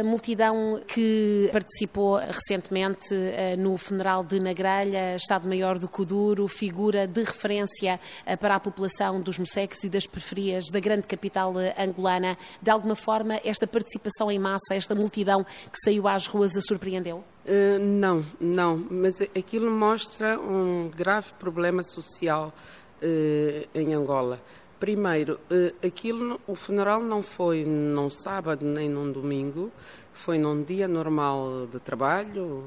a multidão que participou recentemente eh, no funeral de Nagrelha, Estado-Maior do Coduro, figura de referência eh, para a população dos Moceques e das periferias da grande capital eh, angolana. De alguma forma, esta participação em massa, esta multidão que saiu às ruas, a surpreendeu? Uh, não, não, mas aquilo mostra um grave problema social uh, em Angola. Primeiro, uh, aquilo, o funeral não foi num sábado nem num domingo, foi num dia normal de trabalho,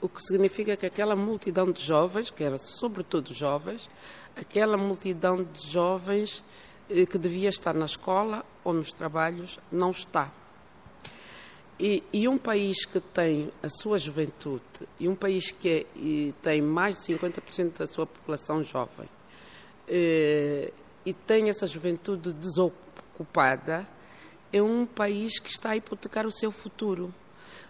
o que significa que aquela multidão de jovens, que era sobretudo jovens, aquela multidão de jovens que devia estar na escola ou nos trabalhos, não está. E, e, um país que tem a sua juventude, e um país que é, tem mais de 50% da sua população jovem, e, e tem essa juventude desocupada, é um país que está a hipotecar o seu futuro.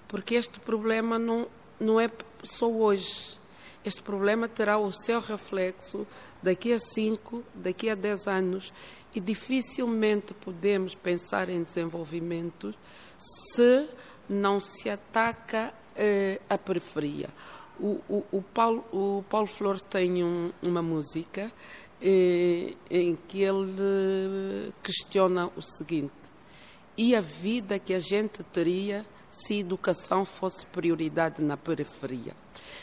Porque este problema não, não é só hoje. Este problema terá o seu reflexo daqui a 5, daqui a 10 anos. E dificilmente podemos pensar em desenvolvimento se não se ataca uh, a periferia. O, o, o, Paulo, o Paulo Flor tem um, uma música em que ele questiona o seguinte: e a vida que a gente teria se educação fosse prioridade na periferia?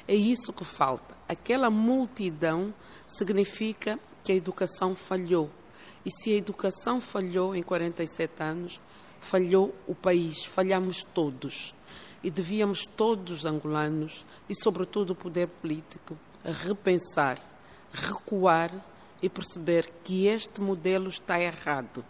É isso que falta. Aquela multidão significa que a educação falhou. E se a educação falhou em 47 anos, falhou o país, falhamos todos. E devíamos todos, angolanos, e sobretudo o poder político, repensar, recuar e perceber que este modelo está errado.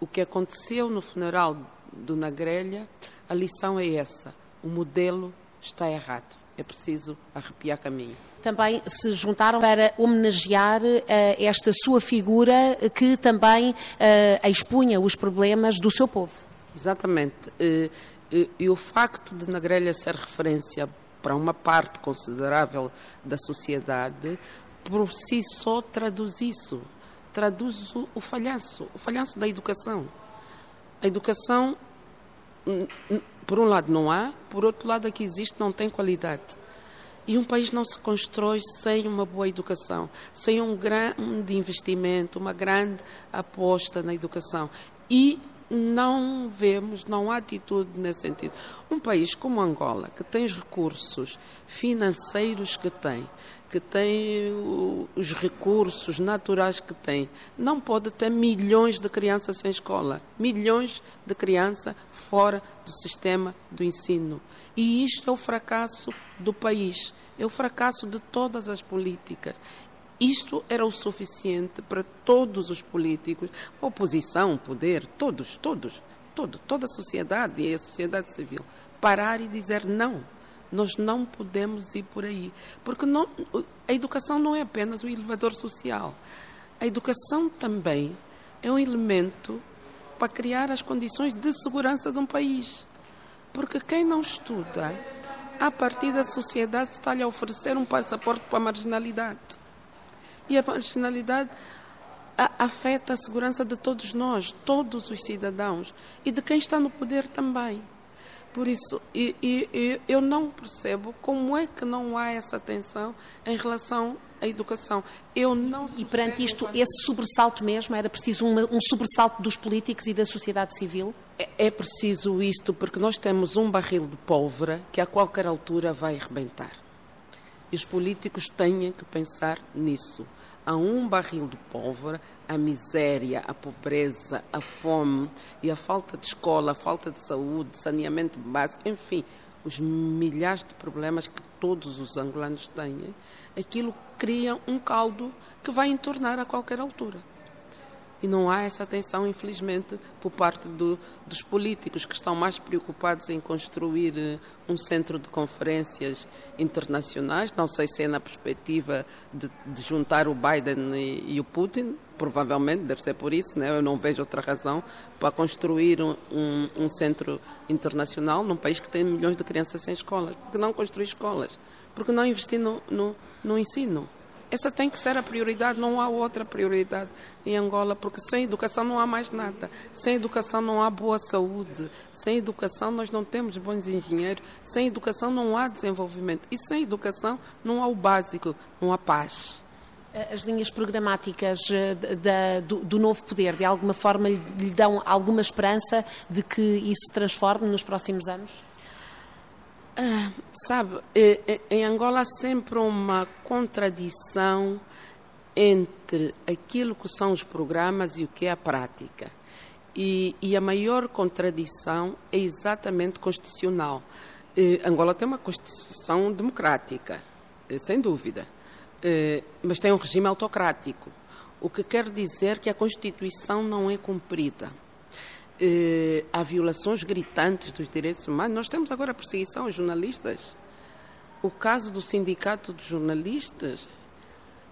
O que aconteceu no funeral do Nagrelha, a lição é essa: o modelo está errado. É preciso arrepiar caminho também se juntaram para homenagear uh, esta sua figura que também uh, expunha os problemas do seu povo. Exatamente. E, e, e o facto de Nagrelha ser referência para uma parte considerável da sociedade, por si só traduz isso. Traduz o, o falhanço, o falhanço da educação. A educação, por um lado, não há, por outro lado, a que existe não tem qualidade. E um país não se constrói sem uma boa educação, sem um grande investimento, uma grande aposta na educação. E não vemos, não há atitude nesse sentido. Um país como Angola, que tem os recursos financeiros que tem, que tem os recursos naturais que tem, não pode ter milhões de crianças sem escola, milhões de crianças fora do sistema do ensino. E isto é o fracasso do país, é o fracasso de todas as políticas. Isto era o suficiente para todos os políticos, oposição, poder, todos, todos, todo, toda a sociedade e a sociedade civil, parar e dizer não. Nós não podemos ir por aí. Porque não, a educação não é apenas o elevador social. A educação também é um elemento para criar as condições de segurança de um país. Porque quem não estuda, a partir da sociedade está-lhe a oferecer um passaporte para a marginalidade. E a marginalidade afeta a segurança de todos nós, todos os cidadãos e de quem está no poder também. Por isso, e, e, eu não percebo como é que não há essa atenção em relação à educação. Eu não e perante isto, esse sobressalto mesmo, era preciso uma, um sobressalto dos políticos e da sociedade civil? É, é preciso isto porque nós temos um barril de pólvora que a qualquer altura vai arrebentar. E os políticos têm que pensar nisso a um barril de pólvora a miséria, a pobreza, a fome e a falta de escola, a falta de saúde, saneamento básico, enfim, os milhares de problemas que todos os angolanos têm, aquilo cria um caldo que vai entornar a qualquer altura. E não há essa atenção, infelizmente, por parte do, dos políticos que estão mais preocupados em construir uh, um centro de conferências internacionais. Não sei se é na perspectiva de, de juntar o Biden e, e, o Putin, provavelmente, deve ser por isso, né? eu não vejo outra razão para construir um, um, um centro internacional num país que tem milhões de crianças sem escolas. Porque não construir escolas? Porque não investir no, no, no ensino? Essa tem que ser a prioridade, não há outra prioridade em Angola, porque sem educação não há mais nada. Sem educação não há boa saúde. Sem educação nós não temos bons engenheiros. Sem educação não há desenvolvimento. E sem educação não há o básico, não há paz. As linhas programáticas eh, da, do, do, novo poder, de alguma forma, lhe dão alguma esperança de que isso se transforme nos próximos anos? Ah, sabe, em Angola há sempre uma contradição entre aquilo que são os programas e o que é a prática. E, e a maior contradição é exatamente constitucional. Angola tem uma constituição democrática, eh, sem dúvida, eh, mas tem um regime autocrático, o que quer dizer que a Constituição não é cumprida eh, há violações gritantes dos direitos humanos. Nós temos agora a perseguição aos jornalistas. O caso do Sindicato de Jornalistas.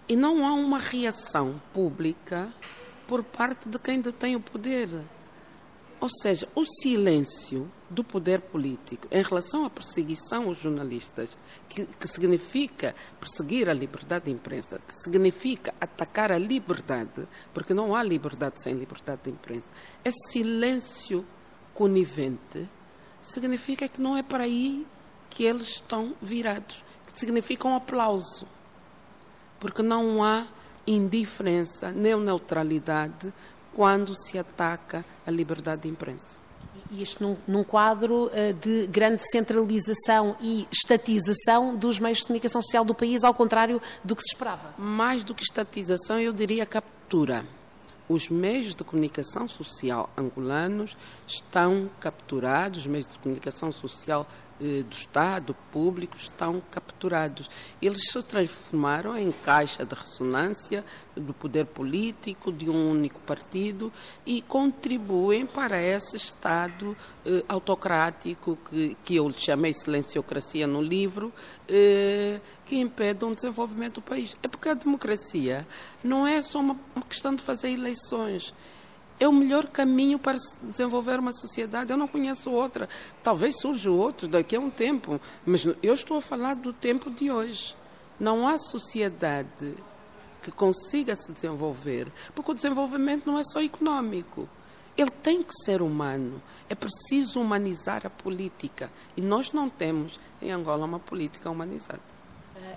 E não há uma reação pública por parte de quem detém o poder. Ou seja, o silêncio do poder político em relação à perseguição aos jornalistas, que, que, significa perseguir a liberdade de imprensa, que significa atacar a liberdade, porque não há liberdade sem liberdade de imprensa. Esse silêncio conivente significa que não é para aí que eles estão virados, que significa um aplauso, porque não há indiferença nem neutralidade quando se ataca a liberdade de imprensa. E isto num, num, quadro uh, de grande centralização e estatização dos meios de comunicação social do país, ao contrário do que se esperava. Mais do que estatização, eu diria captura. Os meios de comunicação social angolanos estão capturados, os meios de comunicação social eh, do Estado, público, estão capturados. Eles se transformaram em caixa de ressonância do poder político, de um único partido, e contribuem para esse Estado eh, autocrático, que, que eu chamei silenciocracia no livro, eh, que impede um desenvolvimento do país. É porque a democracia não é só uma, uma questão de fazer eleições é o melhor caminho para desenvolver uma sociedade. Eu não conheço outra. Talvez surja outro daqui a um tempo, mas eu estou a falar do tempo de hoje. Não há sociedade que consiga se desenvolver, porque o desenvolvimento não é só econômico. Ele tem que ser humano. É preciso humanizar a política. E nós não temos em Angola uma política humanizada.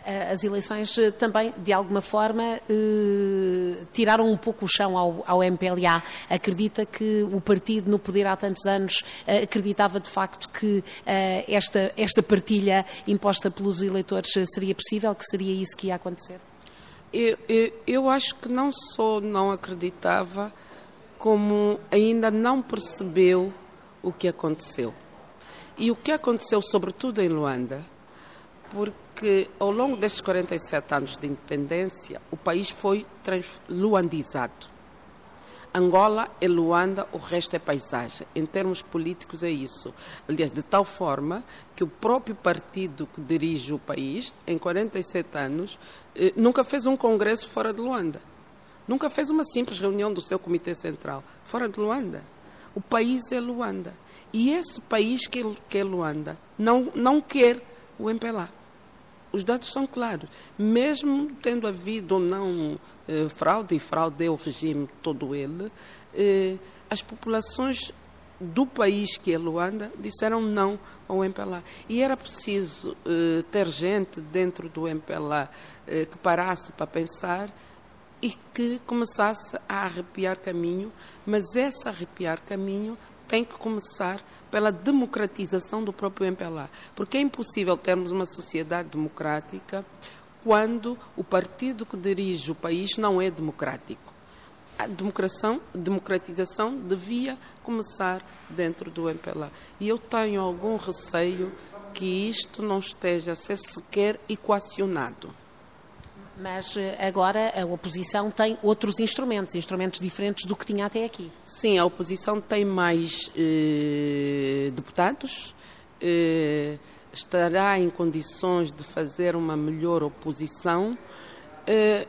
Eh, as eleições eh, também, de alguma forma, eh, tiraram um pouco o chão ao, ao, MPLA. Acredita que o partido no poder há tantos anos acreditava de facto que esta, esta partilha imposta pelos eleitores seria possível, que seria isso que ia acontecer? Eu, eu, eu acho que não só não acreditava, como ainda não percebeu o que aconteceu. E o que aconteceu, sobretudo em Luanda, porque ao longo destes 47 anos de independência, o país foi luandizado. Angola é Luanda, o resto é paisagem. Em termos políticos é isso. Aliás, de tal forma que o próprio partido que dirige o país, em 47 anos, eh, nunca fez um congresso fora de Luanda. Nunca fez uma simples reunião do seu comitê central fora de Luanda. O país é Luanda. E esse país que é, Luanda não, não quer o MPLA. Os dados são claros. Mesmo tendo havido ou não eh, fraude, e fraude é o regime todo ele, eh, as populações do país que é Luanda disseram não ao MPLA. E era preciso eh, ter gente dentro do MPLA eh, que parasse para pensar e que começasse a arrepiar caminho, mas esse arrepiar caminho tem que começar pela democratização do próprio MPLA, porque é impossível termos uma sociedade democrática quando o partido que dirige o país não é democrático. A democratização devia começar dentro do MPLA. E eu tenho algum receio que isto não esteja a ser sequer equacionado. Mas eh, agora a oposição tem outros instrumentos, instrumentos diferentes do que tinha até aqui. Sim, a oposição tem mais eh, deputados, eh, estará em condições de fazer uma melhor oposição, eh,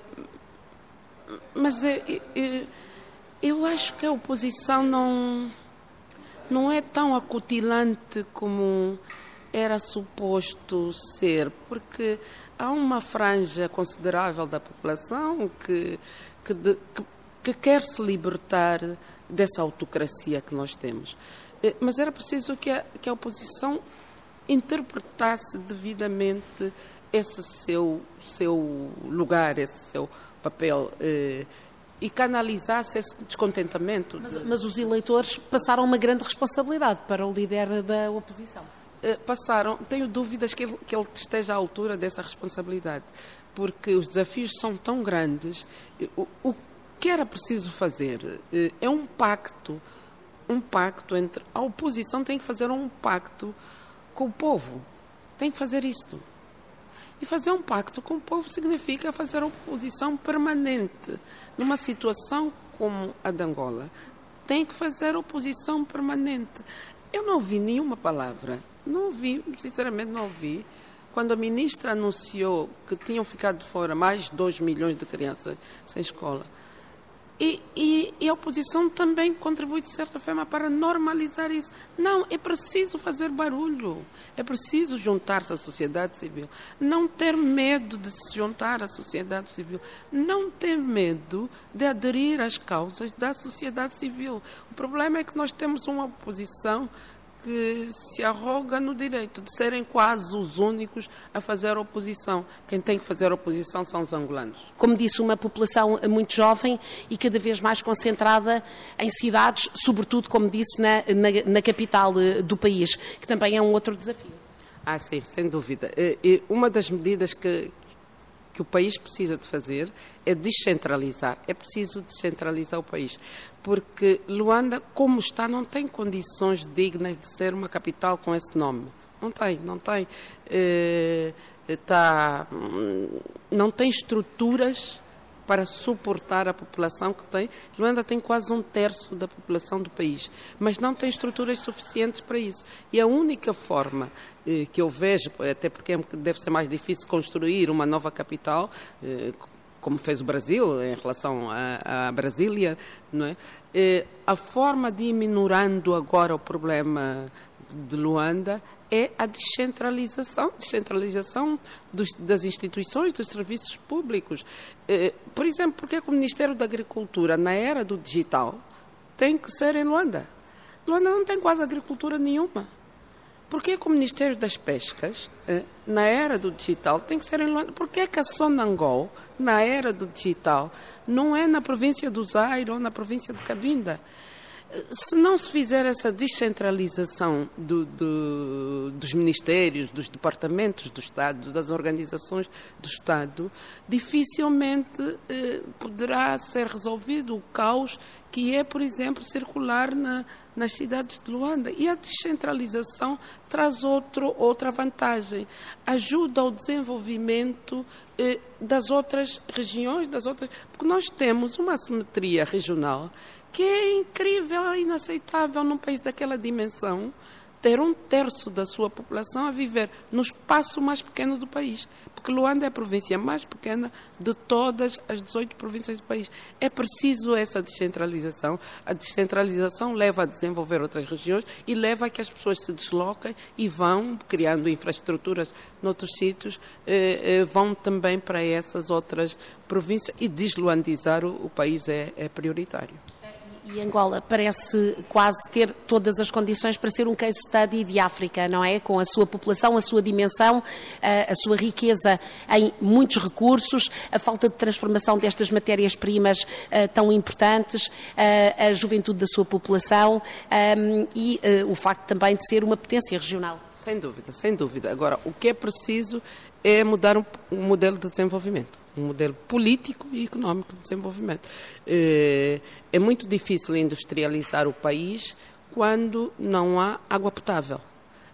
mas eh, eh, eu acho que a oposição não, não é tão acutilante como era suposto ser, porque há uma franja considerável da população que, que, de, que, que quer se libertar dessa autocracia que nós temos. Eh, mas era preciso que a, que a oposição interpretasse devidamente esse seu, seu lugar, esse seu papel eh, e canalizasse esse descontentamento. Mas, mas, os eleitores passaram uma grande responsabilidade para o líder da oposição. Eh, passaram, tenho dúvidas que ele, que ele esteja à altura dessa responsabilidade, porque os desafios são tão grandes. O, o que era preciso fazer eh, é um pacto, um pacto entre a oposição tem que fazer um pacto com o povo, tem que fazer isto. E fazer um pacto com o povo significa fazer oposição permanente. Numa situação como a de Angola, tem que fazer oposição permanente. Eu não ouvi nenhuma palavra, não ouvi, sinceramente não ouvi, quando a ministra anunciou que tinham ficado fora mais de 2 milhões de crianças sem escola e, e, e, a oposição também contribui, de certa forma, para normalizar isso. Não, é preciso fazer barulho, é preciso juntar-se à sociedade civil. Não ter medo de se juntar à sociedade civil. Não ter medo de aderir às causas da sociedade civil. O problema é que nós temos uma oposição que se arroga no direito de serem quase os únicos a fazer oposição. Quem tem que fazer oposição são os angolanos. Como disse, uma população muito jovem e cada vez mais concentrada em cidades, sobretudo, como disse, na, na, na capital eh, do país, que também é um outro desafio. Ah, sim, sem dúvida. E uma das medidas que, que o país precisa de fazer é descentralizar. É preciso descentralizar o país. Porque Luanda, como está, não tem condições dignas de ser uma capital com esse nome. Não tem, não tem. Eh, hum, não tem estruturas para suportar a população que tem. Luanda tem quase um terço da população do país, mas não tem estruturas suficientes para isso. E a única forma eh, que eu vejo, até porque é deve ser mais difícil construir uma nova capital, eh, como fez o Brasil em relação à Brasília, não é? Eh, a forma de ir minorando agora o problema de Luanda é a descentralização, descentralização dos, das instituições, dos serviços públicos. Eh, por exemplo, porque é que o Ministério da Agricultura, na era do digital, tem que ser em Luanda? Luanda não tem quase agricultura nenhuma. Por que, o Ministério das Pescas, eh, na era do digital, tem que ser em Luanda? Por que, que a Sonangol, na era do digital, não é na província do Zaire ou na província de Cabinda? Se não se fizer essa descentralização do, do, dos ministérios, dos departamentos do Estado, das organizações do Estado, dificilmente eh, poderá ser resolvido o caos que é, por exemplo, circular na, nas cidades de Luanda. E a descentralização traz outro, outra vantagem. Ajuda ao desenvolvimento eh, das outras regiões, das outras. Porque nós temos uma assimetria regional que é incrível, é inaceitável num país daquela dimensão ter um terço da sua população a viver no espaço mais pequeno do país. Porque Luanda é a província mais pequena de todas as 18 províncias do país. É preciso essa descentralização. A descentralização leva a desenvolver outras regiões e leva a que as pessoas se desloquem e vão criando infraestruturas noutros sítios, eh, eh, vão também para essas outras províncias e desluandizar o, o país é, é prioritário. E Angola parece quase ter todas as condições para ser um case study de África, não é? Com a sua população, a sua dimensão, a, a sua riqueza em muitos recursos, a falta de transformação destas matérias-primas uh, tão importantes, uh, a juventude da sua população um, e uh, o facto também de ser uma potência regional. Sem dúvida, sem dúvida. Agora, o que é preciso é mudar um, um modelo de desenvolvimento um modelo político e económico de desenvolvimento. Eh, é muito difícil industrializar o país quando não há água potável.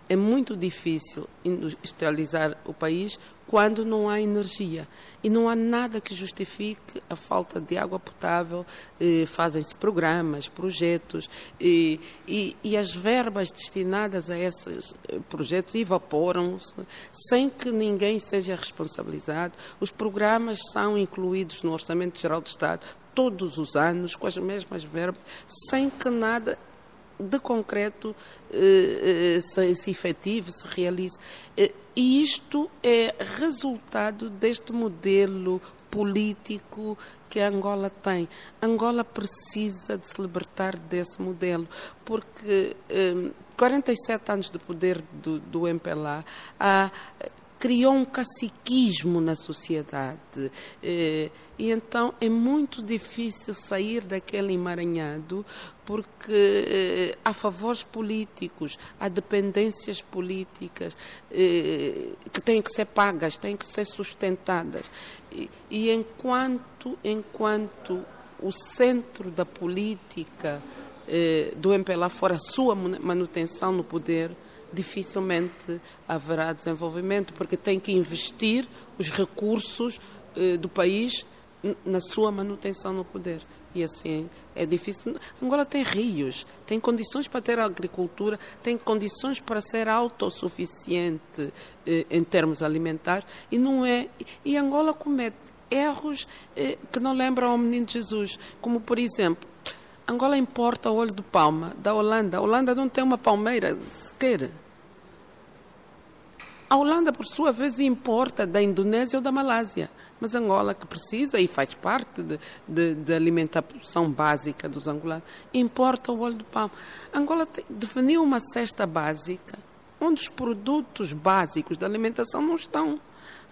É muito difícil industrializar o país quando não há energia. E não há nada que justifique a falta de água potável. Eh, Fazem-se programas, projetos, e, e, e, as verbas destinadas a esses eh, projetos evaporam-se sem que ninguém seja responsabilizado. Os programas são incluídos no Orçamento Geral do Estado todos os anos, com as mesmas verbas, sem que nada de concreto eh, se, se efetive, se realize. E isto é resultado deste modelo político que a Angola tem. Angola precisa de se libertar desse modelo, porque eh, 47 anos de poder do, do MPLA criou um caciquismo na sociedade. Eh, e então é muito difícil sair daquele emaranhado porque eh, há favores políticos, há dependências políticas eh, que têm que ser pagas, têm que ser sustentadas. E, enquanto, enquanto o centro da política do MPLA for a sua manutenção no poder, dificilmente haverá desenvolvimento, porque tem que investir os recursos eh, do país na sua manutenção no poder. E assim é difícil. Angola tem rios, tem condições para ter agricultura, tem condições para ser autossuficiente eh, em termos alimentares e não é. E Angola comete erros eh, que não lembram ao menino Jesus, como por exemplo Angola importa o óleo de palma da Holanda. A Holanda não tem uma palmeira sequer. A Holanda, por sua vez, importa da Indonésia ou da Malásia. Mas Angola, que precisa e faz parte da de, de, alimentação básica dos angolanos, importa o óleo de palma. Angola definiu uma cesta básica onde os produtos básicos da alimentação não estão.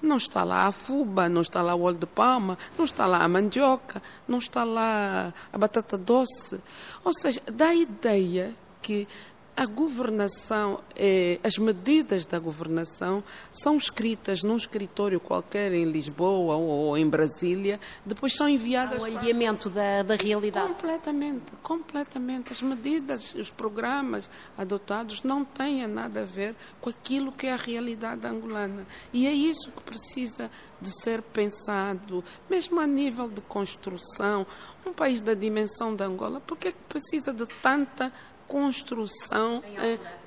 Não está lá a fuba, não está lá o óleo de palma, não está lá a mandioca, não está lá a batata doce. Ou seja, dá a ideia que a governação, eh, as medidas da governação são escritas num escritório qualquer em Lisboa ou, em Brasília, depois são enviadas. Há um alinhamento para... da, da realidade. Completamente, completamente. As medidas, os programas adotados não têm nada a ver com aquilo que é a realidade angolana. E é isso que precisa de ser pensado, mesmo a nível de construção. Um país da dimensão da Angola, por que precisa de tanta construção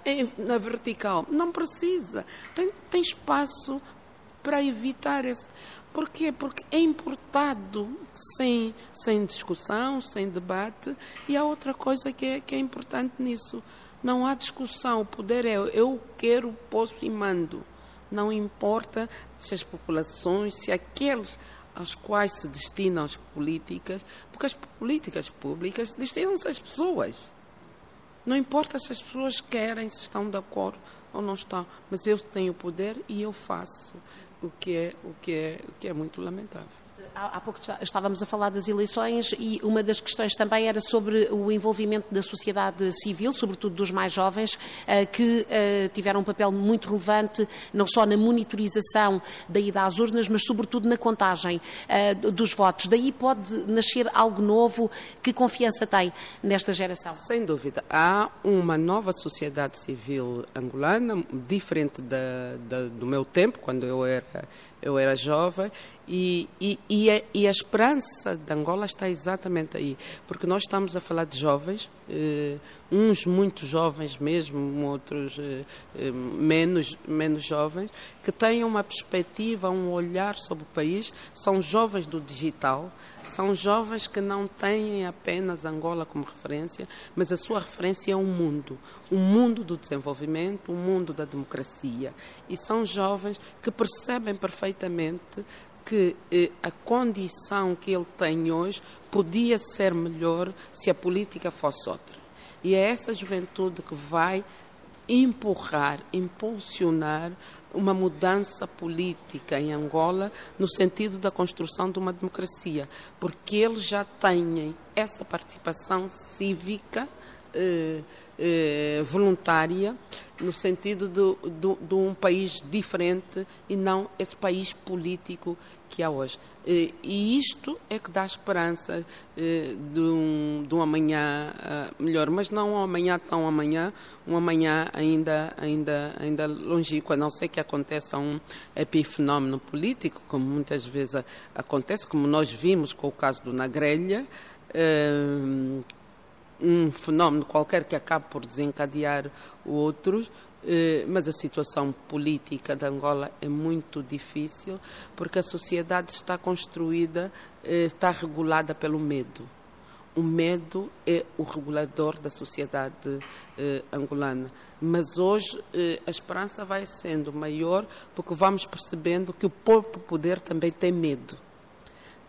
é, na vertical. Não precisa. Tem, tem espaço para evitar esse. Porquê? Porque é importado sem, sem discussão, sem debate. E há outra coisa que é, que é importante nisso. Não há discussão. O poder é eu quero, posso e mando. Não importa se as populações, se aqueles aos quais se destinam as políticas, porque as políticas públicas destinam-se às pessoas. Não importa se as pessoas querem, se estão de acordo ou não estão, mas eu tenho o poder e eu faço o que é, o que é, o que é muito lamentável. Há pouco estávamos a falar das eleições e uma das questões também era sobre o envolvimento da sociedade civil, sobretudo dos mais jovens, eh, que eh, tiveram um papel muito relevante não só na monitorização da ida às urnas, mas sobretudo na contagem eh, dos votos. Daí pode nascer algo novo. Que confiança tem nesta geração? Sem dúvida. Há uma nova sociedade civil angolana, diferente da, da, do meu tempo, quando eu era eu era jovem, e, e, e, a, e, a, esperança de Angola está exatamente aí, porque nós estamos a falar de jovens, eh, uns muito jovens mesmo, outros eh, eh, menos, menos jovens, que têm uma perspectiva, um olhar sobre o país, são jovens do digital, são jovens que não têm apenas Angola como referência, mas a sua referência é o mundo, o mundo do desenvolvimento, o mundo da democracia. E são jovens que percebem perfeitamente que eh, a condição que ele tem hoje podia ser melhor se a política fosse outra. E é essa juventude que vai empurrar, impulsionar uma mudança política em Angola no sentido da construção de uma democracia, porque eles já têm essa participação cívica eh, eh, voluntária no sentido de, de, de, um país diferente e não esse país político que há hoje. Eh, e isto é que dá esperança eh, de, um, de um amanhã eh, melhor, mas não um amanhã tão amanhã, um amanhã ainda, ainda, ainda longínquo, a não ser que aconteça um epifenómeno político, como muitas vezes acontece, como nós vimos com o caso do Nagrelha, um fenómeno qualquer que acabe por desencadear outros, eh, mas a situação política de Angola é muito difícil porque a sociedade está construída, eh, está regulada pelo medo. O medo é o regulador da sociedade eh, angolana. Mas hoje eh, a esperança vai sendo maior porque vamos percebendo que o próprio poder também tem medo.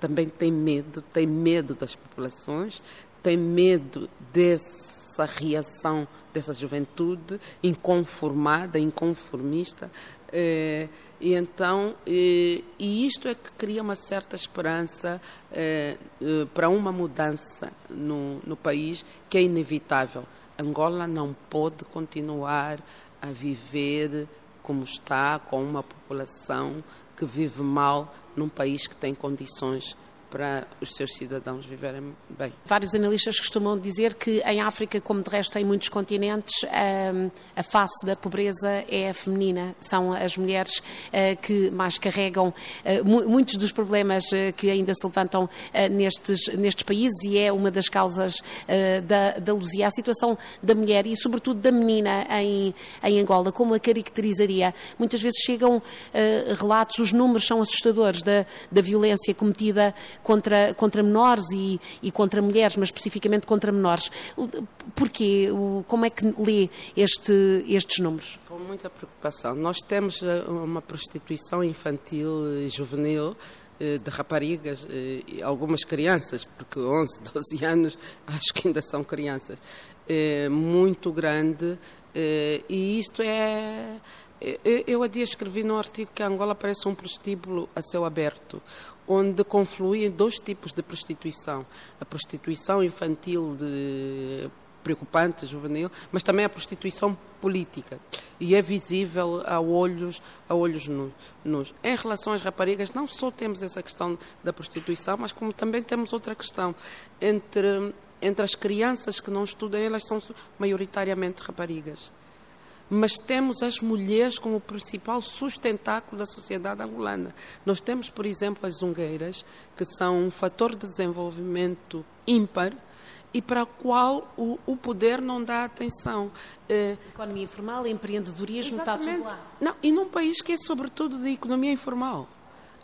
Também tem medo, tem medo das populações, tem medo dessa reação dessa juventude inconformada, inconformista. Eh, e então, e, e, isto é que cria uma certa esperança eh, eh, para uma mudança no, no país que é inevitável. Angola não pode continuar a viver como está, com uma população que vive mal num país que tem condições para os seus cidadãos viverem bem. Vários analistas costumam dizer que em África, como de resto em muitos continentes, a face da pobreza é feminina. São as mulheres eh, que mais carregam eh, muitos dos problemas eh, que ainda se levantam nestes, nestes países e é uma das causas da, da Luzia. A situação da mulher e, sobretudo, da menina em, em Angola, como a caracterizaria? Muitas vezes chegam relatos, os números são assustadores da, da violência cometida contra, contra menores e, e contra mulheres, mas especificamente contra menores. Porquê? Como é que lê este, estes números? Com muita preocupação. Nós temos eh, uma prostituição infantil e juvenil eh, de raparigas eh, e algumas crianças, porque 11, 12 anos acho que ainda são crianças, muito grande e isto é. Eu há dia escrevi num artigo que a Angola parece um prostíbulo a céu aberto onde confluem dois tipos de prostituição. A prostituição infantil de preocupante, juvenil, mas também a prostituição política. E é visível a olhos, a olhos nus. Em relação às raparigas, não só temos essa questão da prostituição, mas como também temos outra questão. Entre, entre as crianças que não estudam, elas são maioritariamente raparigas mas temos as mulheres como principal sustentáculo da sociedade angolana. Nós temos, por exemplo, as zungueiras, que são um fator de desenvolvimento ímpar e para a qual o, o poder não dá atenção. Uh, economia informal, empreendedorismo, Exatamente. está tudo lá. Não, e num país que é sobretudo de economia informal.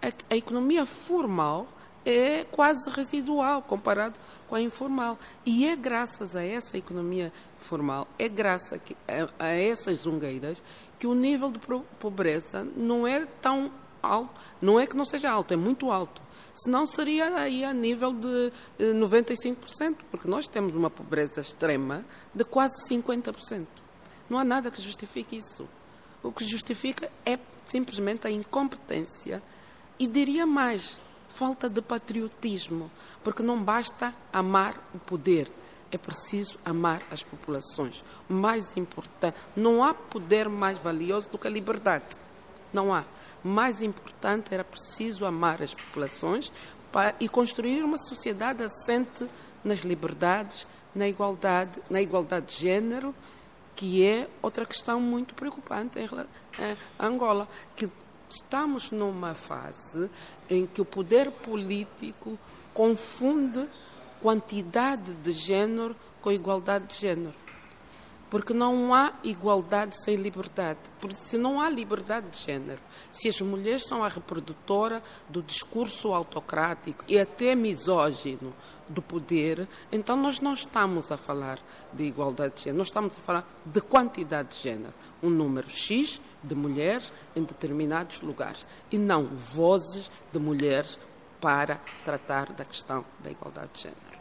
a, a economia formal é quase residual comparado com a informal. E é graças a essa economia formal, é graças a, a essas zungueiras que o nível de pobreza não é tão alto. Não é que não seja alto, é muito alto. Senão seria aí a nível de 95%, eh, porque nós temos uma pobreza extrema de quase 50%. Não há nada que justifique isso. O que justifica é simplesmente a incompetência e diria mais, falta de patriotismo, porque não basta amar o poder, é preciso amar as populações. Mais importante, não há poder mais valioso do que a liberdade. Não há. Mais importante era preciso amar as populações para, e construir uma sociedade assente nas liberdades, na igualdade, na igualdade de género, que é outra questão muito preocupante em Angola, que estamos numa fase em que o poder político confunde quantidade de género com igualdade de género. Porque não há igualdade sem liberdade. Porque se não há liberdade de género, se as mulheres são a reprodutora do discurso autocrático e até misógino do poder, então nós não estamos a falar de igualdade de género, nós estamos a falar de quantidade de género. Um número X de mulheres em determinados lugares e não vozes de mulheres para tratar da questão da igualdade de género.